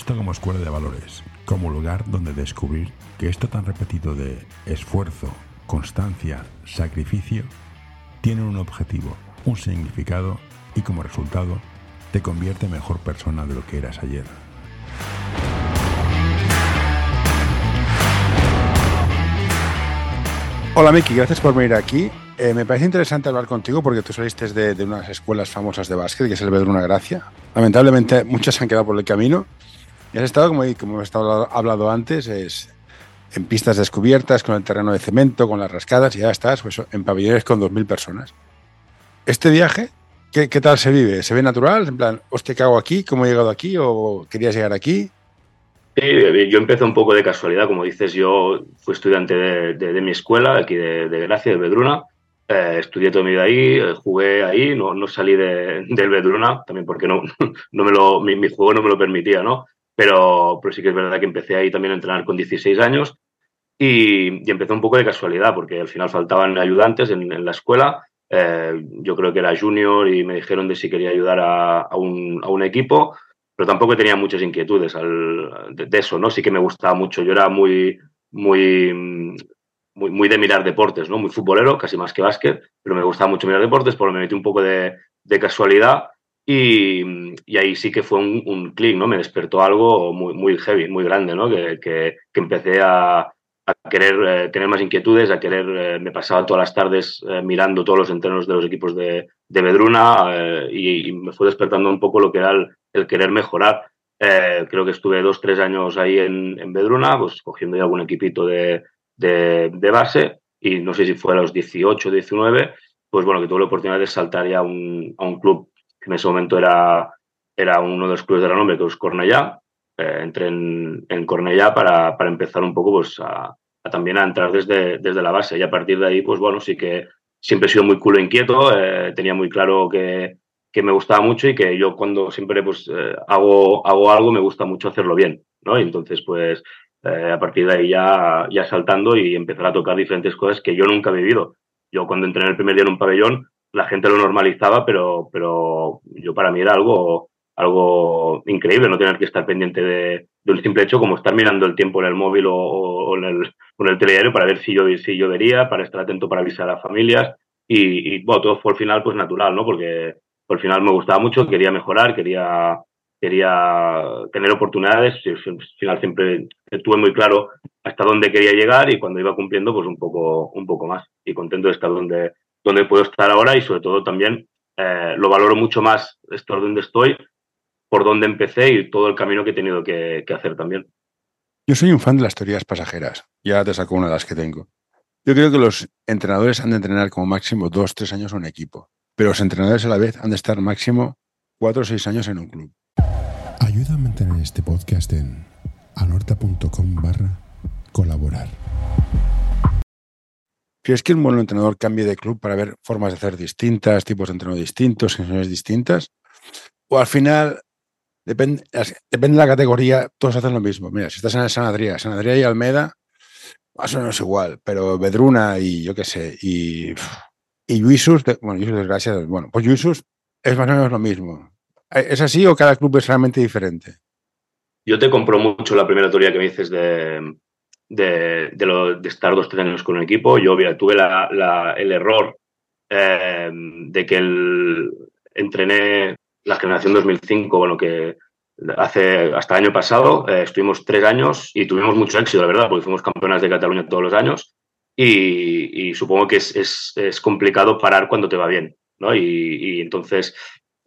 esto como escuela de valores, como lugar donde descubrir que esto tan repetido de esfuerzo, constancia, sacrificio, tiene un objetivo, un significado y como resultado te convierte en mejor persona de lo que eras ayer. Hola Miki, gracias por venir aquí. Eh, me parece interesante hablar contigo porque tú saliste de, unas escuelas famosas de básquet, que es el Bedruna Gracia. Lamentablemente muchas han quedado por el camino. Y has estado, como, como hemos hablado antes, es en pistas descubiertas, con el terreno de cemento, con las rascadas, y ya estás pues, en pabellones con 2.000 personas. Este viaje, ¿qué, ¿qué, tal se vive? ¿Se ve natural? En plan, hostia, ¿qué hago aquí? ¿Cómo he llegado aquí? ¿O querías llegar aquí? Sí, yo empecé un poco de casualidad, como dices, yo fui estudiante de, de, de mi escuela, aquí de, de, Gracia, de Bedruna, eh, estudié toda mi vida ahí, eh, jugué ahí, no, no salí del Bedruna, también porque no, no me lo, mi, mi, juego no me lo permitía, ¿no? Pero, pero sí que es verdad que empecé ahí también a entrenar con 16 años y, y empecé un poco de casualidad, porque al final faltaban ayudantes en, la escuela, eh, yo creo que era junior y me dijeron de si quería ayudar a, un, a un equipo, pero tampoco tenía muchas inquietudes de, eso, ¿no? Sí que me gustaba mucho. Yo era muy, muy, muy, muy de mirar deportes, ¿no? Muy futbolero, casi más que básquet, pero me gustaba mucho mirar deportes, por lo me metí un poco de, de casualidad y, y, ahí sí que fue un, un clic, ¿no? Me despertó algo muy, muy heavy, muy grande, ¿no? Que, que, que empecé a, a querer eh, tener más inquietudes, a querer, eh, me pasaba todas las tardes eh, mirando todos los entrenos de los equipos de, de Bedruna eh, y, y, me fue despertando un poco lo que era el, el querer mejorar. Eh, creo que estuve dos, tres años ahí en, en Bedruna, pues cogiendo ya algún equipito de, de, de, base y no sé si fue a los 18, 19, pues bueno, que tuve la oportunidad de saltar ya un, a un club que en ese momento era, era uno de los clubes de renombre, que es Cornellá. Eh, entré en, en Cornellá para, para empezar un poco pues a, también a entrar desde, desde la base y a partir de ahí, pues bueno, sí que siempre he sido muy culo inquieto, eh, tenía muy claro que, que me gustaba mucho y que yo cuando siempre pues eh, hago, hago algo me gusta mucho hacerlo bien, ¿no? Y entonces pues eh, a partir de ahí ya, ya saltando y empezar a tocar diferentes cosas que yo nunca he vivido. Yo cuando entré en el primer día en un pabellón, la gente lo normalizaba, pero, pero yo para mí era algo, algo increíble no tener que estar pendiente de, un simple hecho como estar mirando el tiempo en el móvil o, en, el, o en el telediario para ver si yo, si yo vería, para estar atento para avisar a familias. Y, y bueno, todo fue al final pues natural, ¿no? Porque al final me gustaba mucho, quería mejorar, quería, quería tener oportunidades, al final siempre tuve muy claro hasta dónde quería llegar y cuando iba cumpliendo pues un poco, un poco más. Y contento de estar donde, donde puedo estar ahora y sobre todo también eh, lo valoro mucho más estar donde estoy, por dónde empecé y todo el camino que he tenido que, que hacer también. Yo soy un fan de las teorías pasajeras, ya te saco una de las que tengo. Yo creo que los entrenadores han de entrenar como máximo dos, tres años a un equipo pero los entrenadores a la vez han de estar máximo cuatro o seis años en un club. Ayuda a mantener este podcast en anorta.com barra colaborar. ¿Crees que un buen entrenador cambie de club para ver formas de hacer distintas, tipos de entreno distintos, sensaciones distintas? ¿O al final, depende, depende de la categoría, todos hacen lo mismo? Mira, si estás en San Adrià, San Adrià y Almeda, más o menos igual, pero Bedruna y yo qué sé, y y Lluïsos, bueno, desgracias, bueno, pues Lluïsos es más o menos lo mismo. ¿Es así o cada club es realmente diferente? Yo te compro mucho la primera teoría que me dices de, de, de, estar dos, tres años con un equipo. Yo tuve el error eh, de que entrené la generación 2005, bueno, que hace hasta el año pasado, eh, estuvimos tres años y tuvimos mucho éxito, la verdad, porque fuimos campeonas de Cataluña todos los años y, supongo que es, complicado parar cuando te va bien, ¿no? Y, y entonces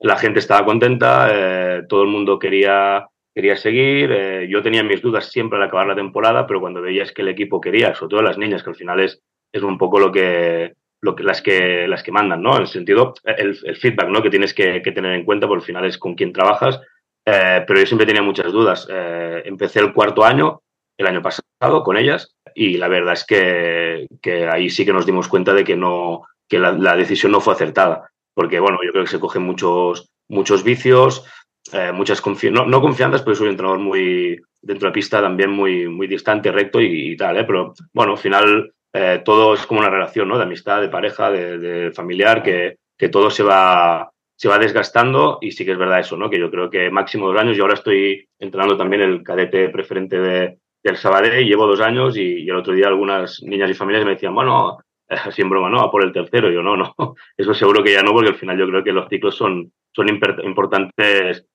la gente estaba contenta, eh, todo el mundo quería, quería seguir, eh, yo tenía mis dudas siempre al acabar la temporada, pero cuando veías que el equipo quería, sobre todo las niñas, que al final es, es un poco lo que, lo que, las, que, las que mandan, ¿no? En el sentido, el, el feedback, ¿no? Que tienes que, que, tener en cuenta, porque al final es con quien trabajas, eh, pero yo siempre tenía muchas dudas. Eh, empecé el cuarto año, el año pasado, con ellas, y la verdad es que, que ahí sí que nos dimos cuenta de que no que la, la, decisión no fue acertada porque bueno yo creo que se cogen muchos muchos vicios eh, muchas confi no, no, confianzas pero soy un entrenador muy dentro de pista también muy muy distante recto y, y tal ¿eh? pero bueno al final eh, todo es como una relación ¿no? de amistad de pareja de, familiar que, que todo se va se va desgastando y sí que es verdad eso, ¿no? Que yo creo que máximo dos años, y ahora estoy entrenando también el cadete preferente de, del Sabadell, llevo dos años y, el otro día algunas niñas y familias me decían, bueno, así en broma, no, a por el tercero. Y yo, no, no, eso seguro que ya no, porque al final yo creo que los ciclos son, son importantes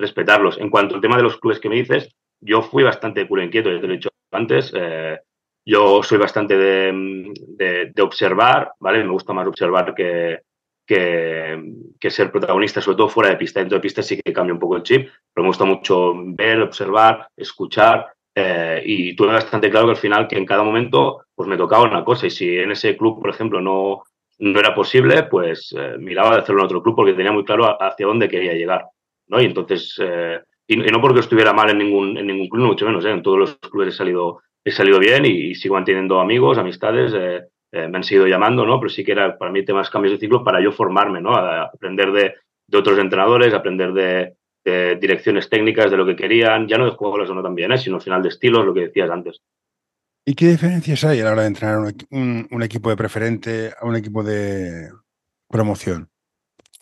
respetarlos. En cuanto al tema de los clubes que me dices, yo fui bastante culo inquieto, ya te lo he dicho antes. Eh, yo soy bastante de, de, observar, ¿vale? Me gusta más observar que, que, ser protagonista, sobre todo fuera de pista. Dentro de pista sí que cambia un poco el chip, pero me gusta mucho ver, observar, escuchar. Eh, y tuve bastante claro que al final, que en cada momento, pues me tocaba una cosa. Y si en ese club, por ejemplo, no, no era posible, pues eh, miraba de hacerlo en otro club porque tenía muy claro hacia dónde quería llegar. ¿No? Y entonces, eh, y, no porque estuviera mal en ningún, en ningún club, mucho menos. En todos los clubes he salido, he salido bien y, sigo manteniendo amigos, amistades. Eh, me han seguido llamando, ¿no? Pero sí que era para mí temas cambios de ciclo para yo formarme, ¿no? A aprender de, de otros entrenadores, aprender de, direcciones técnicas, de lo que querían, ya no de juegos o no también, ¿eh? sino al final de estilos, lo que decías antes. ¿Y qué diferencias hay a la hora de entrenar un, equipo de preferente a un equipo de promoción?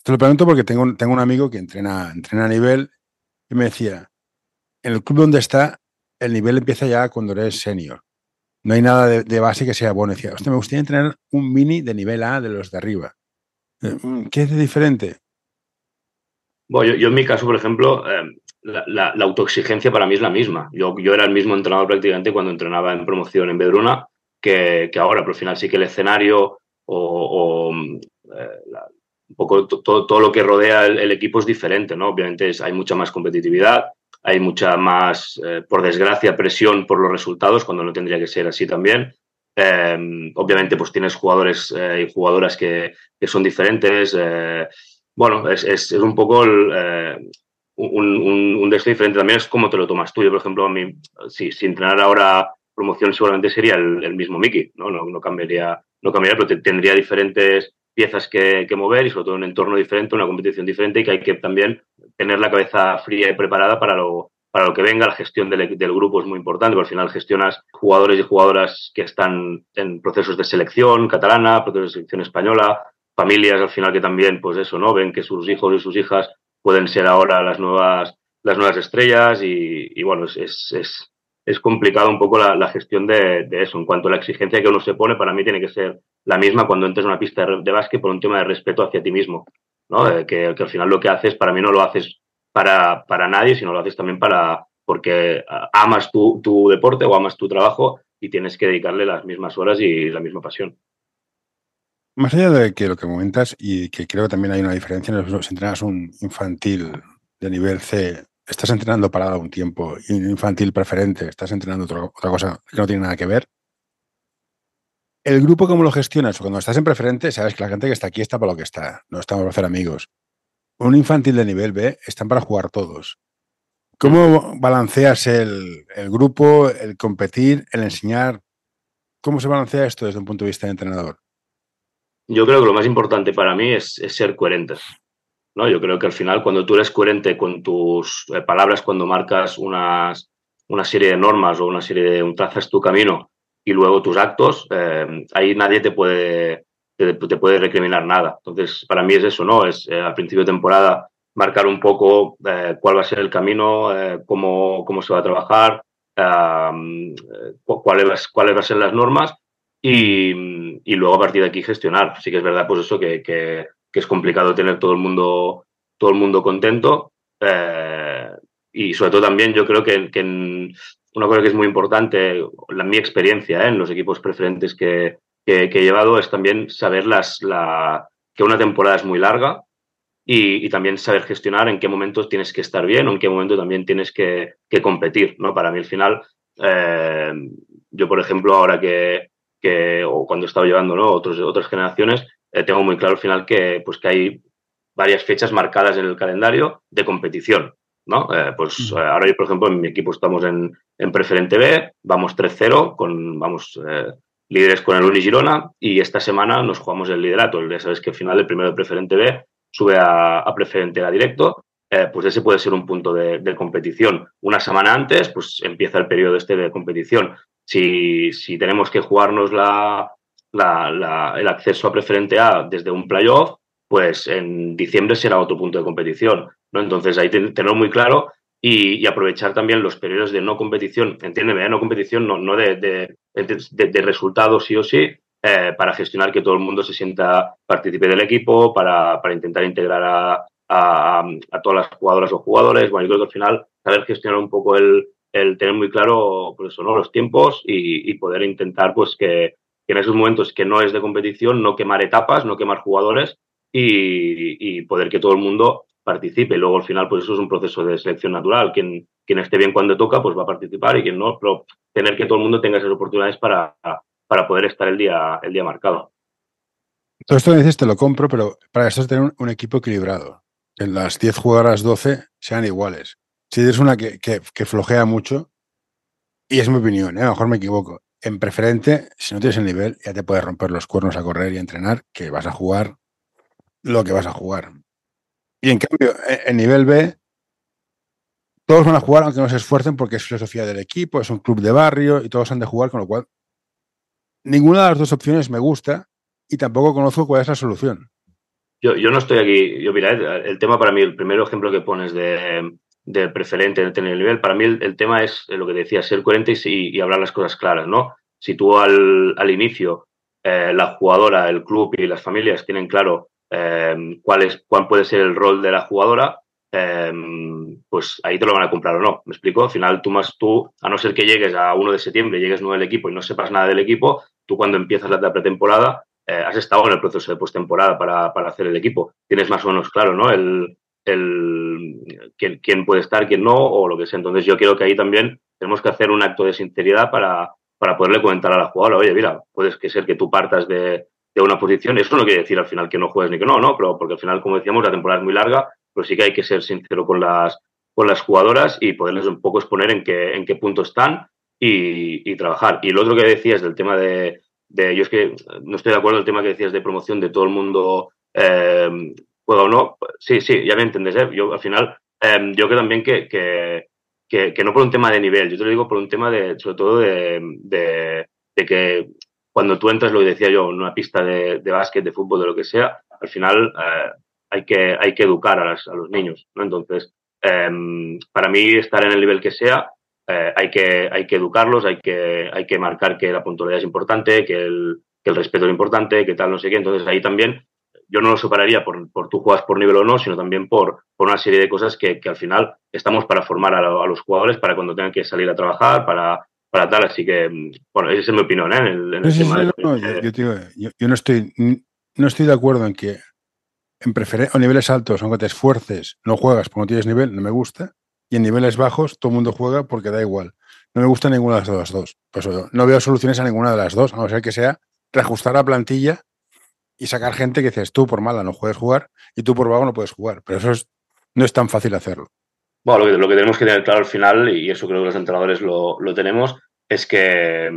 Te lo pregunto porque tengo, tengo un amigo que entrena, entrena a nivel y me decía, en el club donde está, el nivel empieza ya cuando eres senior no hay nada de, base que sea bueno. Decía, me gustaría tener un mini de nivel A de los de arriba. Eh, mm, ¿Qué es de diferente? Bueno, yo, en mi caso, por ejemplo, eh, la, autoexigencia para mí es la misma. Yo, yo era el mismo entrenador prácticamente cuando entrenaba en promoción en Bedruna que, ahora, pero al final sí que el escenario o, eh, un poco todo, todo, lo que rodea el, equipo es diferente, ¿no? Obviamente hay mucha más competitividad, hay mucha más, eh, por desgracia, presión por los resultados, cuando no tendría que ser así también. Em, obviamente, pues tienes jugadores eh, y jugadoras que, que son diferentes. Eh, bueno, es, es, es, un poco un, un, un diferente. También es cómo te lo tomas tú. Yo, por ejemplo, a mí, si, si entrenar ahora promoción seguramente sería el, el mismo Mickey, ¿no? No, no cambiaría, no cambiaría, pero tendría diferentes piezas que, mover y sobre todo un entorno diferente, una competición diferente y que hay que también tener la cabeza fría y preparada para lo, para lo que venga. La gestión del, del, grupo es muy importante, porque al final gestionas jugadores y jugadoras que están en procesos de selección catalana, procesos de selección española, familias al final que también, pues eso, ¿no? Ven que sus hijos y sus hijas pueden ser ahora las nuevas, las nuevas estrellas y, bueno, es, complicado un poco la, la gestión de, de, eso. En cuanto a la exigencia que uno se pone, para mí tiene que ser la misma cuando entres en una pista de, de básquet por un tema de respeto hacia ti mismo. ¿no? que, al final lo que haces, para mí no lo haces para, para nadie, sino lo haces también para porque amas tu, tu, deporte o amas tu trabajo y tienes que dedicarle las mismas horas y la misma pasión. Más allá de que lo que comentas, y que creo que también hay una diferencia, si entrenas un infantil de nivel C, estás entrenando parado un tiempo, infantil preferente, estás entrenando otra, otra cosa que no tiene nada que ver, el grupo, ¿cómo lo gestionas? Cuando estás en preferente, sabes que la gente que está aquí está para lo que está, no estamos para hacer amigos. Un infantil de nivel B están para jugar todos. ¿Cómo balanceas el, grupo, el competir, el enseñar? ¿Cómo se balancea esto desde un punto de vista de entrenador? Yo creo que lo más importante para mí es, ser coherente. ¿No? Yo creo que al final, cuando tú eres coherente con tus eh, palabras, cuando marcas una serie de normas o una serie de un trazas tu camino y luego tus actos, eh, ahí nadie te puede, te, puede recriminar nada. Entonces, para mí es eso, ¿no? Es eh, al principio de temporada marcar un poco eh, cuál va a ser el camino, cómo, cómo se va a trabajar, cuáles, cuáles van a ser las normas y, y, luego a partir de aquí gestionar. Sí que es verdad, pues eso, que, que es complicado tener todo el mundo, todo el mundo contento. y sobre todo también yo creo que, que una cosa que es muy importante, la, mi experiencia ¿eh? en los equipos preferentes que, que, he llevado es también saber las, la, que una temporada es muy larga y, y, también saber gestionar en qué momentos tienes que estar bien o en qué momento también tienes que, que competir. ¿no? Para mí al final, eh, yo por ejemplo ahora que, o cuando he estado llevando ¿no? Otros, otras generaciones, eh, tengo muy claro al final que, pues, que hay varias fechas marcadas en el calendario de competición. ¿no? Eh, pues eh, ahora yo, por ejemplo, en mi equipo estamos en, en preferente B, vamos 3-0, con, vamos eh, líderes con el Uni Girona y esta semana nos jugamos el liderato. Ya sabes que al final el primero de preferente B sube a, a preferente A directo, eh, pues ese puede ser un punto de, de, competición. Una semana antes, pues empieza el periodo este de competición. Si, si tenemos que jugarnos la, la, el acceso a preferente A desde un playoff, pues en diciembre será otro punto de competición. ¿no? Entonces hay que tenerlo muy claro y, aprovechar también los periodos de no competición, entiéndeme, ¿eh? no competición, no, no de, de, resultados sí o sí, eh, para gestionar que todo el mundo se sienta partícipe del equipo, para, para intentar integrar a, a, a, todas las jugadoras o jugadores. Bueno, yo creo que al final saber gestionar un poco el, el tener muy claro pues los tiempos y, y poder intentar pues que, que, en esos momentos que no es de competición no quemar etapas, no quemar jugadores y, poder que todo el mundo participe. Luego al final pues eso es un proceso de selección natural. Quien, esté bien cuando toca pues va a participar y quien no, pero tener que todo el mundo tenga esas oportunidades para, para poder estar el día, el día marcado. Todo esto que dices te lo compro, pero para eso es tener un, equipo equilibrado. En las 10 jugadoras 12 sean iguales si eres una que, que, flojea mucho, y es mi opinión, ¿eh? a lo mejor me equivoco, en preferente, si no tienes el nivel, ya te puedes romper los cuernos a correr y a entrenar, que vas a jugar lo que vas a jugar. Y en cambio, e, en nivel B, todos van a jugar aunque no se esfuercen porque es filosofía del equipo, es un club de barrio y todos han de jugar, con lo cual ninguna de las dos opciones me gusta y tampoco conozco cuál es la solución. Yo, yo no estoy aquí, yo mira, el tema para mí, el primer ejemplo que pones de, del preferente de tener el nivel. Para mí el, tema es lo que decía, ser coherente y, hablar las cosas claras, ¿no? Si tú al, al inicio eh, la jugadora, el club y las familias tienen claro eh, cuál, es, cuál puede ser el rol de la jugadora, eh, pues ahí te lo van a comprar o no. ¿Me explico? Al final tú más tú, a no ser que llegues a 1 de septiembre, llegues nuevo al equipo y no sepas nada del equipo, tú cuando empiezas la pretemporada has estado en el proceso de postemporada para, para hacer el equipo. Tienes más o menos claro, ¿no? El, el, quién, puede estar, quién no, o lo que sea. Entonces yo creo que ahí también tenemos que hacer un acto de sinceridad para, para poderle comentar a la jugadora, oye, mira, puede que ser que tú partas de, de, una posición. Eso no quiere decir al final que no juegues ni que no, ¿no? Pero porque al final, como decíamos, la temporada es muy larga, pero sí que hay que ser sincero con las, con las jugadoras y poderles un poco exponer en qué, en qué punto están y, trabajar. Y lo otro que decías del tema de, de, yo es que no estoy de acuerdo el tema que decías de promoción de todo el mundo eh, juega o no. Sí, sí, ya me entendés. ¿eh? Yo al final, eh, yo creo también que, que, que, que, no por un tema de nivel, yo te lo digo por un tema de, sobre todo de, de, de que cuando tú entras, lo que decía yo, en una pista de, de básquet, de fútbol, de lo que sea, al final eh, hay, que, hay que educar a, las, a los niños. ¿no? Entonces, em, para mí, estar en el nivel que sea, eh, hay, que, hay que educarlos, hay que, hay que marcar que la puntualidad es importante, que el, que el respeto es importante, que tal, no sé qué. Entonces, ahí también yo no lo separaría por, por tú juegas por nivel o no, sino también por, por una serie de cosas que, que al final estamos para formar a, a, los jugadores para cuando tengan que salir a trabajar, para, para tal. Así que, bueno, esa es mi opinión ¿eh? en el, en el sí, tema. Sí, no, de, yo, yo, yo, yo, no, estoy, no estoy de acuerdo en que en preferencia a niveles altos, aunque te esfuerces, no juegas porque no tienes nivel, no me gusta. Y en niveles bajos, todo el mundo juega porque da igual. No me gusta ninguna de las dos. Pues no veo soluciones a ninguna de las dos, a no ser que sea reajustar la plantilla y sacar gente que dices, tú por mala no puedes jugar y tú por vago no puedes jugar. Pero eso es, no es tan fácil hacerlo. Bueno, lo que, lo que, tenemos que tener claro al final, y eso creo que los entrenadores lo, lo tenemos, es que,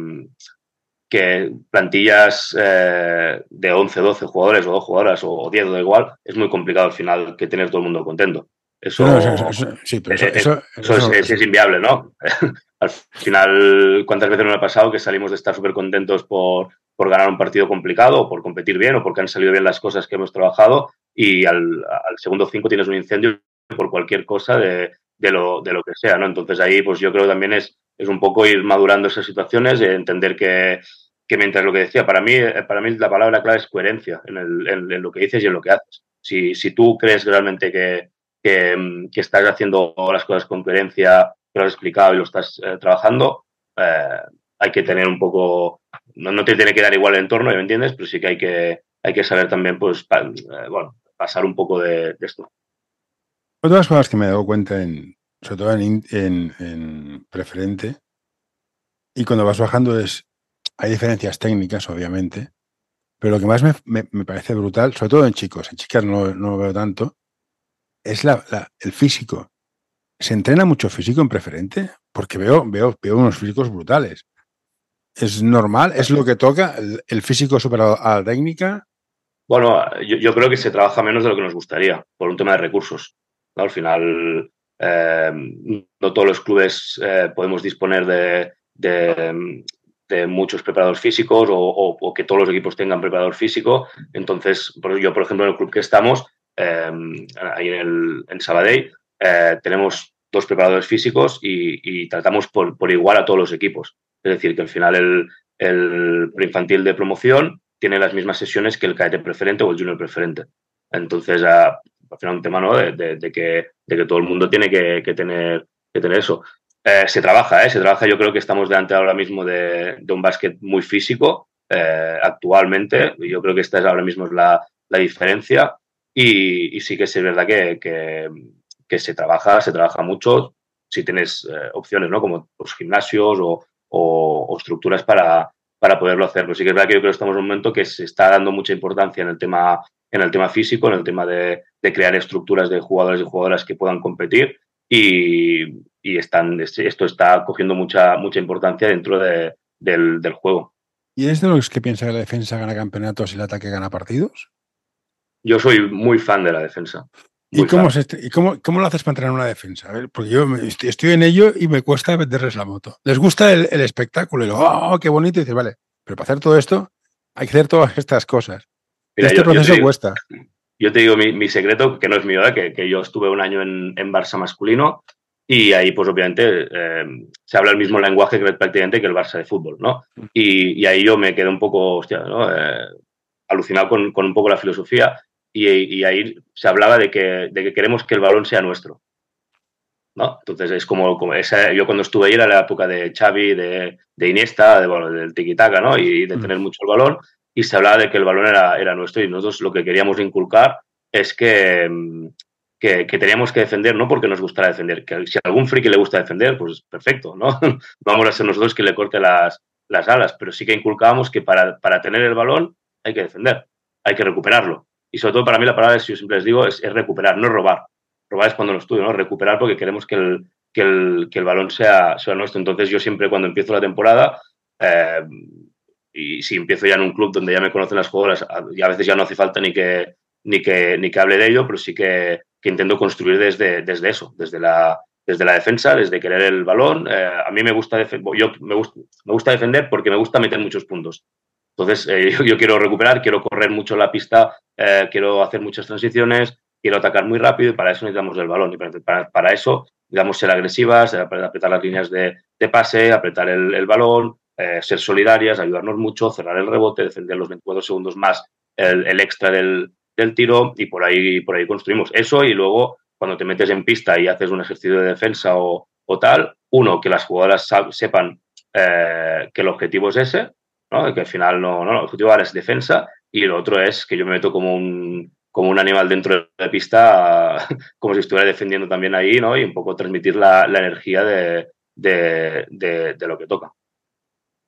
que plantillas eh, de 11, 12 jugadores o dos jugadoras o 10 o da igual, es muy complicado al final que tener todo el mundo contento. Eso, no, eso, eso, sí, pero eso, eso, eso es, es, inviable, ¿no? al final, ¿cuántas veces nos ha pasado que salimos de estar súper contentos por, por ganar un partido complicado o por competir bien o porque han salido bien las cosas que hemos trabajado y al, al segundo cinco tienes un incendio por cualquier cosa de, de, lo, de lo que sea, ¿no? Entonces ahí pues yo creo también es, es un poco ir madurando esas situaciones, y entender que, que mientras lo que decía, para mí, para mí la palabra clave es coherencia en, el, en, en lo que dices y en lo que haces. Si, si tú crees realmente que, que, que, estás haciendo las cosas con coherencia, que lo has explicado y lo estás eh, trabajando, eh, hay que tener un poco no, no, te tiene que dar igual el entorno, ¿me entiendes? Pero sí que hay que, hay que saber también, pues, eh, bueno, pasar un poco de, de, esto. Otras cosas que me he dado cuenta, en, sobre todo en, en, en, preferente, y cuando vas bajando es, hay diferencias técnicas, obviamente, pero lo que más me, me, me parece brutal, sobre todo en chicos, en chicas no, no lo veo tanto, es la, la, el físico. ¿Se entrena mucho físico en preferente? Porque veo, veo, veo unos físicos brutales. ¿Es normal? ¿Es lo que toca? ¿El, físico superado a la técnica? Bueno, yo, creo que se trabaja menos de lo que nos gustaría, por un tema de recursos. Al final, eh, no todos los clubes eh, podemos disponer de, muchos preparadores físicos o, que todos los equipos tengan preparador físico. Entonces, yo, por ejemplo, en el club que estamos, em, ahí en, el, en Sabadell, eh, tenemos dos preparadores físicos y, tratamos por, por, igual a todos los equipos. Es decir, que al final el, el infantil de promoción tiene las mismas sesiones que el cadete preferente o el junior preferente. Entonces, al final un tema ¿no? de, que, de que todo el mundo tiene que, que tener, que tener eso. Eh, se trabaja, ¿eh? se trabaja. Yo creo que estamos delante ahora mismo de, de un básquet muy físico eh, actualmente. Yo creo que esta es ahora mismo la, la diferencia. Y, y, sí que es verdad que, que, que, se trabaja, se trabaja mucho. Si tienes eh, opciones, ¿no? Como los gimnasios o, o, o, estructuras para, para poderlo hacer. Pero sí que es verdad que yo creo que estamos en un momento que se está dando mucha importancia en el tema, en el tema físico, en el tema de, de crear estructuras de jugadores y jugadoras que puedan competir. Y, y están, esto está cogiendo mucha, mucha importancia dentro de, del, del, juego. ¿Y es de los que piensa que la defensa gana campeonatos y el ataque gana partidos? Yo soy muy fan de la defensa. ¿Y, cómo, este, ¿Y cómo, cómo, lo haces para entrenar una defensa? A ver, porque yo estoy, estoy, en ello y me cuesta venderles la moto. Les gusta el, el espectáculo y lo, oh, qué bonito. Y dices, vale, pero para hacer todo esto hay que hacer todas estas cosas. Mira, este yo, proceso yo digo, cuesta. Yo te digo mi, mi, secreto, que no es mío, ¿eh? que, que, yo estuve un año en, en Barça masculino y ahí, pues obviamente, eh, se habla el mismo lenguaje que prácticamente que el Barça de fútbol, ¿no? Y, y ahí yo me quedé un poco, hostia, ¿no? Eh, alucinado con, con, un poco la filosofía y, y, ahí se hablaba de que, de que queremos que el balón sea nuestro. ¿no? Entonces es como, como esa, yo cuando estuve ahí era la época de Xavi, de, de Iniesta, de, bueno, del tiki-taka, ¿no? Y de tener mucho el balón y se hablaba de que el balón era, era nuestro y nosotros lo que queríamos inculcar es que, que, que, teníamos que defender, no porque nos gustara defender, que si a algún friki le gusta defender, pues perfecto, ¿no? Vamos a ser nosotros que le corte las, las alas, pero sí que inculcábamos que para, para, tener el balón hay que defender, hay que recuperarlo. Y sobre todo para mí la palabra, si yo siempre les digo, es, recuperar, no robar. Robar es cuando lo estudio, ¿no? Recuperar porque queremos que el, que el, que el balón sea, sea nuestro. Entonces yo siempre cuando empiezo la temporada, eh, y si empiezo ya en un club donde ya me conocen las jugadoras, y a veces ya no hace falta ni que, ni que, ni que hable de ello, pero sí que, que intento construir desde, desde eso, desde la, desde la defensa, desde querer el balón. Eh, a mí me gusta, yo me gusta, me gusta defender porque me gusta meter muchos puntos. Entonces, eh, yo, quiero recuperar, quiero correr mucho la pista, eh, quiero hacer muchas transiciones, quiero atacar muy rápido y para eso necesitamos el balón. Y para, para eso, digamos, ser agresivas, apretar las líneas de, de pase, apretar el, balón, eh, ser solidarias, ayudarnos mucho, cerrar el rebote, defender los 24 segundos más el, el extra del, del tiro y por ahí, por ahí construimos eso y luego cuando te metes en pista y haces un ejercicio de defensa o, o tal, uno, que las jugadoras sepan eh, que el objetivo es ese, ¿no? que al final no, no, el objetivo ahora es defensa y lo otro es que yo me meto como un, como un animal dentro de la pista, como si estuviera defendiendo también ahí, ¿no? Y un poco transmitir la, la energía de, de, de, de, lo que toca.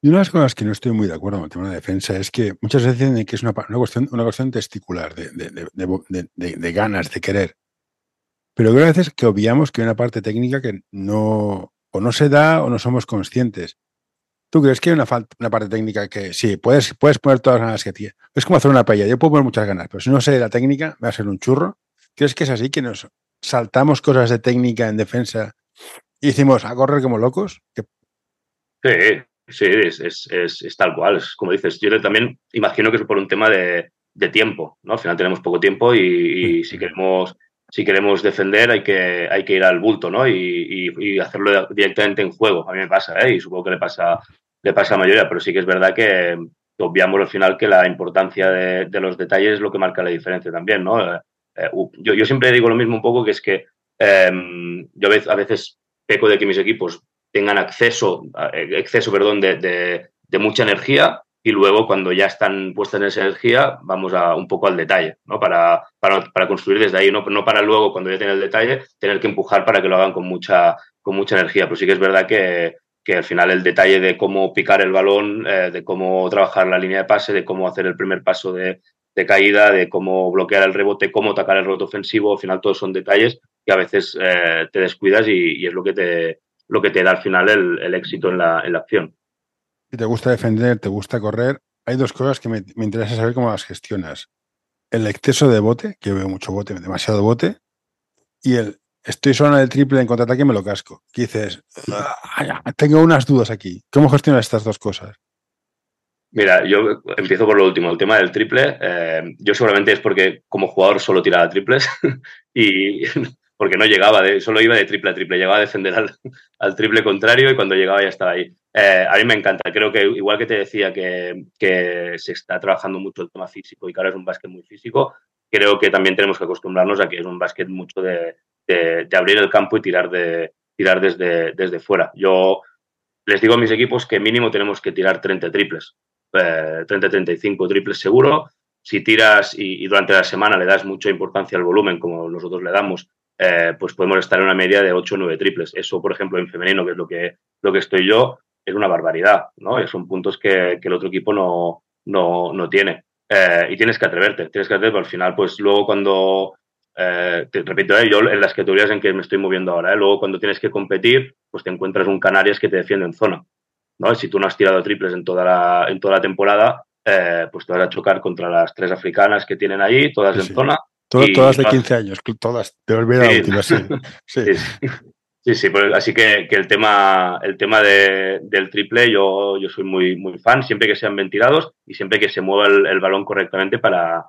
Y una de las cosas que no estoy muy de acuerdo con el tema de la defensa es que muchas veces dicen que es una, una, cuestión, una cuestión testicular, de, ganas, de querer. Pero creo a veces que obviamos que hay una parte técnica que no, o no se da o no somos conscientes. ¿Tú crees que hay una, falta, una parte técnica que sí, puedes, puedes poner todas las ganas que tienes? Es como hacer una paella. Yo puedo poner muchas ganas, pero si no sé la técnica, me va a ser un churro. ¿Crees que es así? Que nos saltamos cosas de técnica en defensa y decimos a correr como locos? Sí, Sí, es, es, es, es, tal cual, es como dices. Yo también imagino que es por un tema de, de tiempo, ¿no? Al final tenemos poco tiempo y, y, si queremos si queremos defender hay que, hay que ir al bulto, ¿no? Y, y, hacerlo directamente en juego. A mí me pasa, ¿eh? Y supongo que le pasa, le pasa a la mayoría, pero sí que es verdad que obviamos al final que la importancia de, los detalles es lo que marca la diferencia también, ¿no? Eh, yo, yo siempre digo lo mismo un poco, que es que eh, yo a veces peco de que mis equipos tengan acceso, exceso perdón, de, mucha energía y luego cuando ya están puestas en esa energía vamos a un poco al detalle, ¿no? Para, para, construir desde ahí, ¿no? no para luego cuando ya tienen el detalle tener que empujar para que lo hagan con mucha, con mucha energía. Pero sí que es verdad que, que al final el detalle de cómo picar el balón, eh, de cómo trabajar la línea de pase, de cómo hacer el primer paso de, de, caída, de cómo bloquear el rebote, cómo atacar el rebote ofensivo, al final todos son detalles que a veces eh, te descuidas y, es lo que te, lo que te da al final el, el éxito en la, en la, acción. Si te gusta defender, te gusta correr, hay dos cosas que me, me, interesa saber cómo las gestionas. El exceso de bote, que veo mucho bote, demasiado bote, y el estoy solo en el triple en contraataque y me lo casco. ¿Qué dices? Tengo unas dudas aquí. ¿Cómo gestionas estas dos cosas? Mira, yo empiezo por lo último, el tema del triple. Eh, yo seguramente es porque como jugador solo tiraba triples y porque no llegaba, solo iba de triple a triple, llegaba a defender al, triple contrario y cuando llegaba ya estaba ahí. Eh, a mí me encanta, creo que igual que te decía que, que, se está trabajando mucho el tema físico y que ahora es un básquet muy físico, creo que también tenemos que acostumbrarnos a que es un básquet mucho de, de, abrir el campo y tirar, de, tirar desde, desde fuera. Yo les digo a mis equipos que mínimo tenemos que tirar 30 triples, eh, 30-35 triples seguro. Si tiras y, y, durante la semana le das mucha importancia al volumen, como nosotros le damos, eh, pues podemos estar en una media de 8 o 9 triples. Eso, por ejemplo, en femenino, que es lo que, lo que estoy yo, es una barbaridad, ¿no? Y son puntos que, que el otro equipo no, no, no tiene. Eh, y tienes que atreverte, tienes que atreverte, al final, pues luego cuando eh, te repito, eh, yo en las categorías en que me estoy moviendo ahora, eh, luego cuando tienes que competir, pues te encuentras un Canarias que te defiende en zona. ¿no? Si tú no has tirado triples en toda la, en toda la temporada, eh, pues te vas a chocar contra las tres africanas que tienen ahí, todas Sí, en sí. zona. Todas, Y todas de vas- 15 años, todas. Te olvidas Sí. última, sí. Sí. Sí, sí, sí, pues así que, que el tema, el tema de- del triple yo, yo soy muy, muy fan, siempre que sean ventilados y siempre que se mueva el, el balón correctamente para,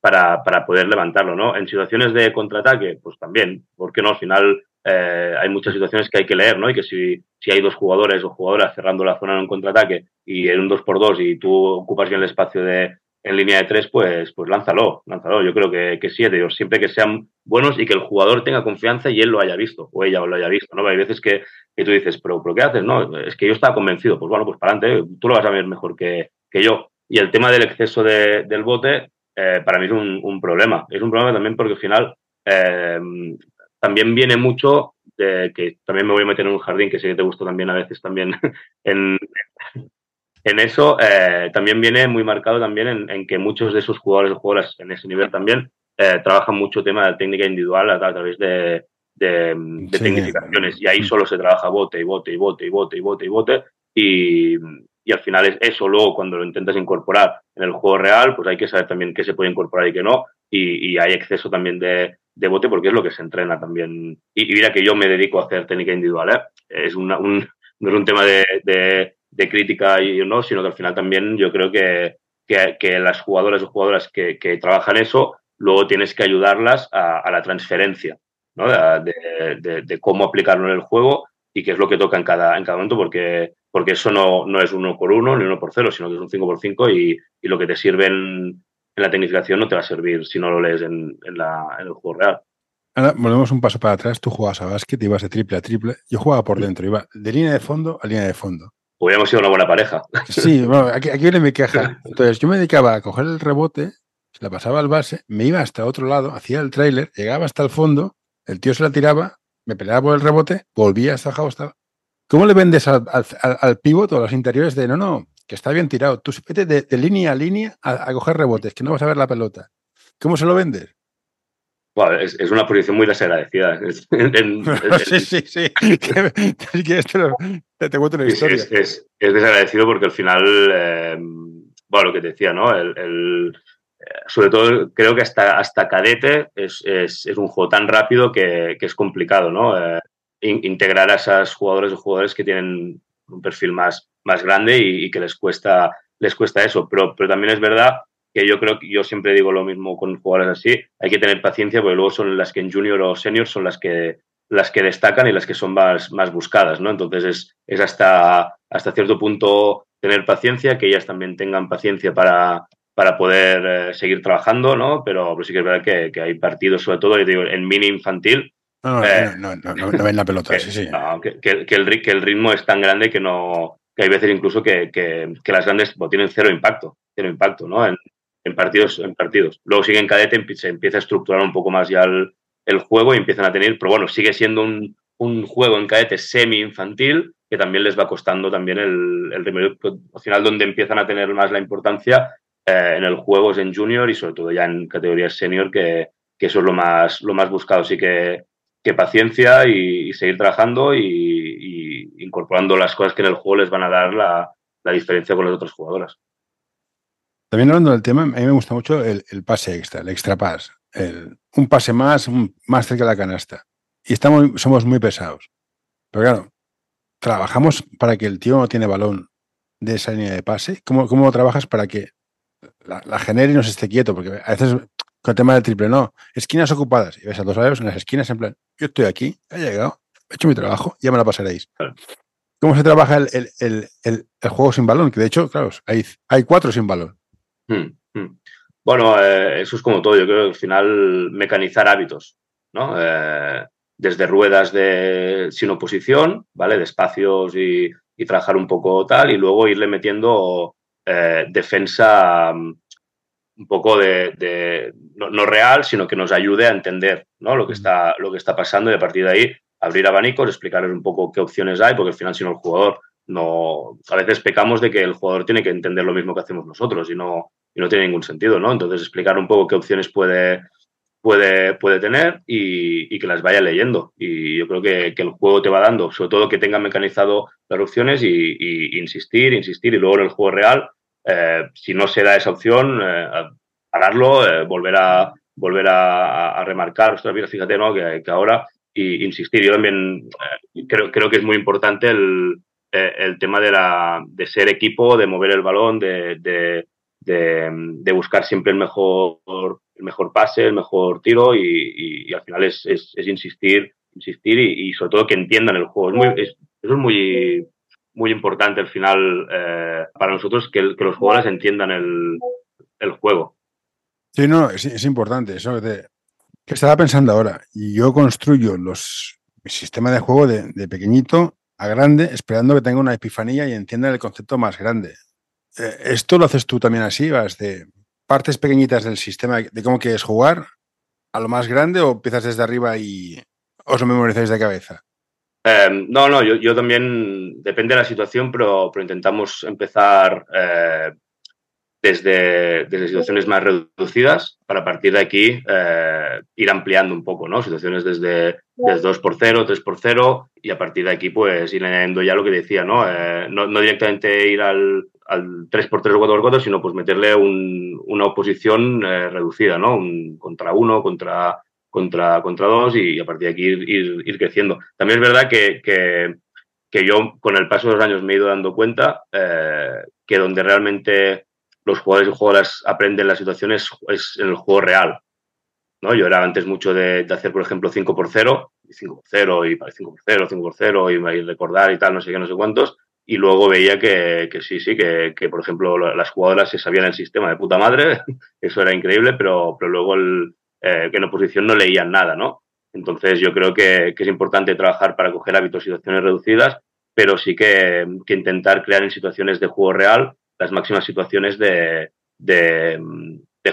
para, para poder levantarlo, ¿no? En situaciones de contraataque, pues también, porque no? Al final eh, hay muchas situaciones que hay que leer, ¿no? Y que si, si hay dos jugadores o jugadoras cerrando la zona en un contraataque y en un 2 por 2 y tú ocupas bien el espacio de, en línea de tres, pues, pues lánzalo, lánzalo. Yo creo que, que sí, digo, siempre que sean buenos y que el jugador tenga confianza y él lo haya visto, o ella lo haya visto, ¿no? Hay veces que, que tú dices, pero, pero ¿qué haces? No, es que yo estaba convencido, pues bueno, pues para adelante, tú lo vas a ver mejor que, que yo. Y el tema del exceso de, del bote, eh, para mí es un, un, problema. Es un problema también porque al final eh, también viene mucho de que también me voy a meter en un jardín que sé que te gusta también a veces también en, en eso eh, también viene muy marcado también en, en, que muchos de esos jugadores o jugadoras en ese nivel también eh, trabajan mucho tema de técnica individual a, a través de, de, de sí, tecnificaciones. Y ahí solo se trabaja bote y bote y bote y bote y bote y bote. Y, y al final es eso luego cuando lo intentas incorporar en el juego real pues hay que saber también qué se puede incorporar y qué no y, y hay exceso también de, de, bote porque es lo que se entrena también y, y, mira que yo me dedico a hacer técnica individual ¿eh? es una, un, no es un tema de, de de crítica y no, sino que al final también yo creo que, que, que las jugadoras o jugadoras que, que, trabajan eso, luego tienes que ayudarlas a, a la transferencia, ¿no? De, de, cómo aplicarlo en el juego y qué es lo que toca en cada, en cada momento, porque, porque eso no, no es uno por uno ni uno por cero, sino que es un cinco por cinco y, y lo que te sirve en, en, la tecnificación no te va a servir si no lo lees en, en, la, en el juego real. Ahora volvemos un paso para atrás. Tú jugabas a básquet, ibas de triple a triple. Yo jugaba por dentro, iba de línea de fondo a línea de fondo hubiéramos sido una buena pareja. Sí, bueno, aquí, aquí viene mi queja. Entonces, yo me dedicaba a coger el rebote, se la pasaba al base, me iba hasta otro lado, hacía el trailer, llegaba hasta el fondo, el tío se la tiraba, me peleaba por el rebote, volvía el estaba. ¿Cómo le vendes al, al, al o a los interiores de no, no, que está bien tirado? Tú vete de, de línea a línea a, a, coger rebotes, que no vas a ver la pelota. ¿Cómo se lo vendes? Bueno, es, es, una posición muy desagradecida. Sí, sí, sí. Si quieres te, lo, te, te, cuento una historia. Es, es, es desagradecido porque al final, eh, bueno, lo que te decía, ¿no? El, el, sobre todo, creo que hasta, hasta cadete es, es, un juego tan rápido que, que es complicado, ¿no? Eh, in, integrar a esos jugadores o jugadores que tienen un perfil más, más grande y, y, que les cuesta, les cuesta eso. Pero, pero también es verdad que yo creo que yo siempre digo lo mismo con jugadores así, hay que tener paciencia porque luego son las que en junior o senior son las que las que destacan y las que son más, más buscadas, ¿no? Entonces es, es hasta, hasta cierto punto tener paciencia, que ellas también tengan paciencia para, para poder eh, seguir trabajando, ¿no? Pero, pero, sí que es verdad que, que hay partidos, sobre todo, yo digo, en mini infantil. No, no, eh, no, no, no, no, ven la pelota, que, sí, sí. Que, que, el, que el ritmo es tan grande que no que hay veces incluso que, las grandes bueno, tienen cero impacto, cero impacto, ¿no? En, en partidos, en partidos. Luego sigue en cadete, se empieza a estructurar un poco más ya el, el juego y empiezan a tener, pero bueno, sigue siendo un, un juego en cadete semi-infantil que también les va costando también el, el remedio. Al final, donde empiezan a tener más la importancia eh, en el juego es en junior y sobre todo ya en categorías senior, que, que eso es lo más, lo más buscado. Así que, que paciencia y, seguir trabajando y, incorporando las cosas que en el juego les van a dar la, la diferencia con las otras jugadoras. También hablando del tema, a mí me gusta mucho el, pase extra, el extra pass. El, un pase más, más cerca de la canasta. Y estamos, somos muy pesados. Pero claro, trabajamos para que el tío no tiene balón de esa línea de pase? ¿Cómo, cómo trabajas para que la, la, genere y no se esté quieto? Porque a veces con el tema del triple, no, esquinas ocupadas. Y ves a dos lados en las esquinas en plan, yo estoy aquí, he llegado, he hecho mi trabajo, ya me la pasaréis. ¿Cómo se trabaja el, el, el, el, juego sin balón? Que de hecho, claro, hay, hay cuatro sin balón. Hmm, hmm. Bueno, eh, eso es como todo. Yo creo que al final mecanizar hábitos, ¿no? Eh, desde ruedas de sin oposición, ¿vale? De espacios y, y trabajar un poco tal, y luego irle metiendo eh, defensa um, un poco de, de no, no, real, sino que nos ayude a entender ¿no? lo, que está, lo que está pasando y a partir de ahí abrir abanicos, explicarles un poco qué opciones hay, porque al final si no el jugador no... A veces pecamos de que el jugador tiene que entender lo mismo que hacemos nosotros y no, y no tiene ningún sentido, ¿no? Entonces explicar un poco qué opciones puede, puede, puede tener y, y, que las vaya leyendo. Y yo creo que, que, el juego te va dando, sobre todo que tenga mecanizado las opciones y, y insistir, insistir, y luego en el juego real, eh, si no se da esa opción, eh, pararlo, eh, volver a volver a, remarcar, ostras, mira, fíjate, ¿no? Que, ahora y insistir. Yo también eh, creo, creo que es muy importante el, el tema de, la, de ser equipo, de mover el balón, de, de, buscar siempre el mejor, el mejor pase, el mejor tiro y, al final es, es, es, insistir, insistir y, y, sobre todo que entiendan el juego. Es muy, es, eso es muy, muy importante al final eh, para nosotros que, los jugadores entiendan el, juego. Sí, no, es, es importante. Eso que estaba pensando ahora. Yo construyo los, mi sistema de juego de, de, pequeñito a grande, esperando que tenga una epifanía y entienda el concepto más grande. Eh, ¿Esto lo haces tú también así? ¿Vas de partes pequeñitas del sistema de cómo quieres jugar a lo más grande o empiezas desde arriba y os lo memorizáis de cabeza? Eh, no, no, yo, yo, también, depende de la situación, pero, pero intentamos empezar eh, desde, desde, situaciones más reducidas para a partir de aquí eh, ir ampliando un poco, ¿no? Situaciones desde, desde 2 por 0, 3 por 0 y a partir de aquí pues ir añadiendo ya lo que decía, ¿no? Eh, no, no, directamente ir al, al 3 por 3 o 4 por 4, sino pues meterle un, una oposición reducida, ¿no? Un contra uno, contra contra, contra dos y a partir de aquí ir, ir, ir creciendo. También es verdad que, que, que, yo con el paso de los años me he ido dando cuenta eh, que donde realmente los jugadores y jugadoras aprenden las situaciones es en el juego real. ¿no? Yo era antes mucho de, de hacer, por ejemplo, 5 por 0, 5 por 0 y 5 por 0, 5 por 0 y, y, recordar y tal, no sé qué, no sé cuántos. Y luego veía que, que sí, sí, que, que, por ejemplo las jugadoras se sabían el sistema de puta madre, eso era increíble, pero, pero luego el, eh, que en oposición no leían nada, ¿no? Entonces yo creo que, es importante trabajar para coger hábitos y situaciones reducidas, pero sí que, intentar crear en situaciones de juego real las máximas situaciones de, de,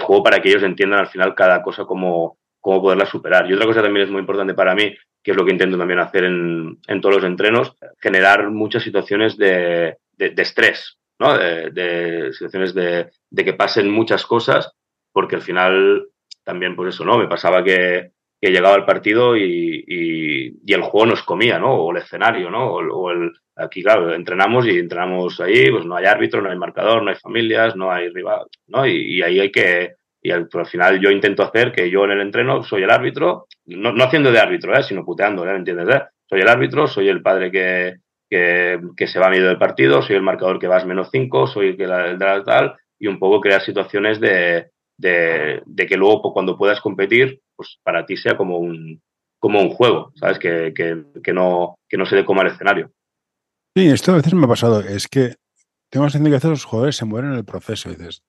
juego para que ellos entiendan al final cada cosa cómo, cómo poderla superar. Y otra cosa también es muy importante para mí, que es lo que intento también hacer en, en todos los entrenos, generar muchas situaciones de, de, de estrés, ¿no? De, situaciones de, que pasen muchas cosas, porque al final también, pues eso, ¿no? Me pasaba que, llegaba el partido y, el juego nos comía, ¿no? O el escenario, ¿no? O, el, aquí, claro, entrenamos y entrenamos ahí, pues no hay árbitro, no hay marcador, no hay familias, no hay rival, ¿no? Y, ahí hay que, y al, al, final yo intento hacer que yo en el entreno soy el árbitro, no, haciendo de árbitro, ¿eh? Sino puteando, ¿eh? ¿Me entiendes? Eh? Soy el árbitro, soy el padre que, que, se va a medio del partido, soy el marcador que vas menos cinco, soy el que la, el tal, y un poco crear situaciones de, de, de, que luego pues, cuando puedas competir, pues para ti sea como un, como un juego, ¿sabes? Que, que, que, no, que no se le coma el escenario. Sí, esto a veces me ha pasado, es que tengo la sensación que a los jugadores se mueren en el proceso y dices,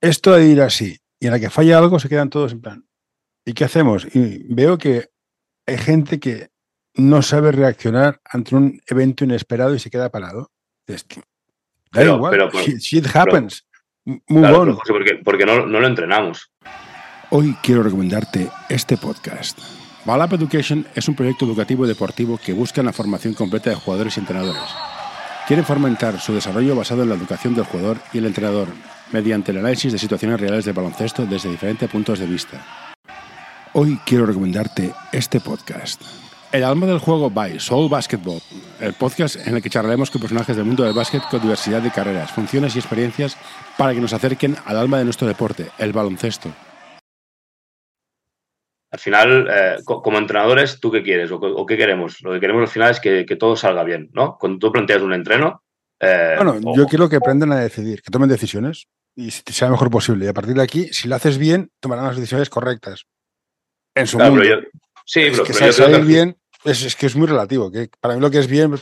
esto de ir así, y en la que falla algo se quedan todos en plan, ¿y qué hacemos? Y veo que hay gente que no sabe reaccionar ante un evento inesperado y se queda parado. Dices, da pero, igual, pero, pero, shit happens. Muy claro, bueno. Porque, porque no, no, lo entrenamos. Hoy quiero recomendarte este podcast. Balap Education es un proyecto educativo y deportivo que busca la formación completa de jugadores y entrenadores. Quiere fomentar su desarrollo basado en la educación del jugador y el entrenador, mediante el análisis de situaciones reales de baloncesto desde diferentes puntos de vista. Hoy quiero recomendarte este podcast. El alma del juego by Soul Basketball, el podcast en el que charlaremos con personajes del mundo del básquet con diversidad de carreras, funciones y experiencias para que nos acerquen al alma de nuestro deporte, el baloncesto. Al final, eh, como entrenadores, ¿tú qué quieres o, o, qué queremos? Lo que queremos al final es que, que, todo salga bien, ¿no? Cuando tú planteas un entreno, Eh, bueno, yo quiero que aprendan a decidir, que tomen decisiones y sea lo mejor posible. Y a partir de aquí, si lo haces bien, tomarán las decisiones correctas. En su mundo. sí, es que salir bien es, que es muy relativo. Que para mí lo que es bien,